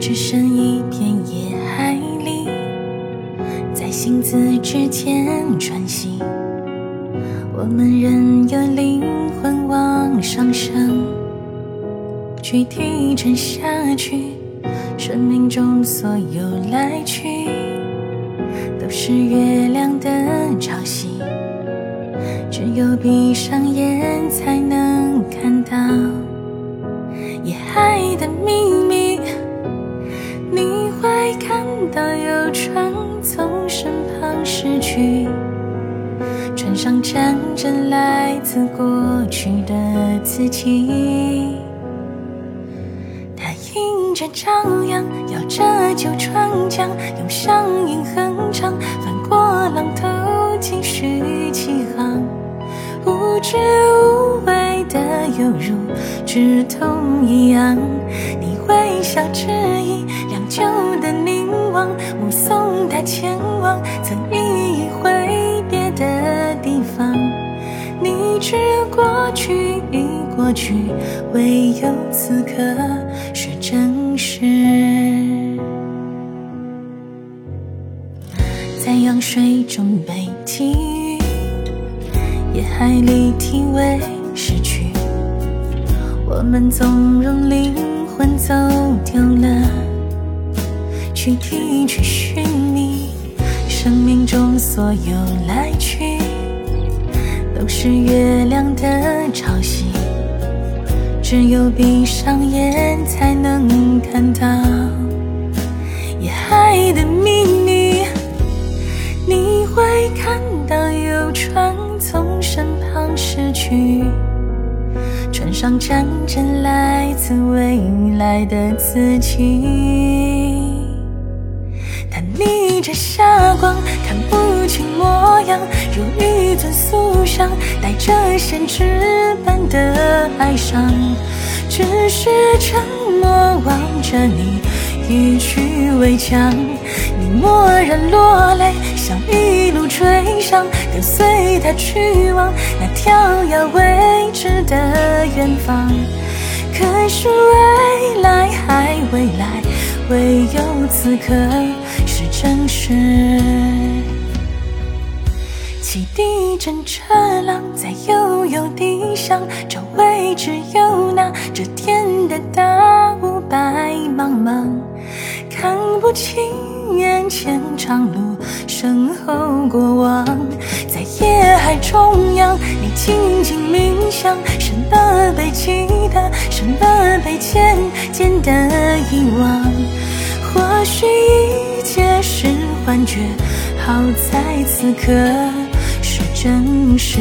只剩一片野海里，在星子之间穿行。我们仍有灵魂往上升，去提沉下去。生命中所有来去，都是月亮的潮汐。只有闭上眼，看到有船从身旁驶去，船上站着来自过去的自己。他迎着朝阳，摇着旧船桨，用乡音哼唱，翻过浪头，继续起航。无知无畏的，犹如稚童一样。你微笑致意，久的凝望，目送他前往曾一一挥别的地方。你知过去已过去，唯有此刻是真实。在羊水中被寄予，野海里体味失去，我们纵容灵魂走丢了，去寻觅生命中所有来去，都是月亮的潮汐。只有闭上眼，才能看到夜海的秘密。你会看到有船从身旁驶去，船上站着来自未来的自己。他逆着霞光，看不清模样，如一尊塑像，带着先知般的哀伤。只是沉默望着你，一曲围墙，你默然落泪，像一路追上，跟随他去往那迢遥未知的远方。可是未来还未来，唯有此刻是真实。汽笛阵车浪，在悠悠地上，周围只有那遮天的大雾白茫茫，看不清眼前长路，身后过往。在夜海中央，你静静冥想，什么被记得，什么被渐渐的遗忘。或许一切是幻觉，好在此刻是真实。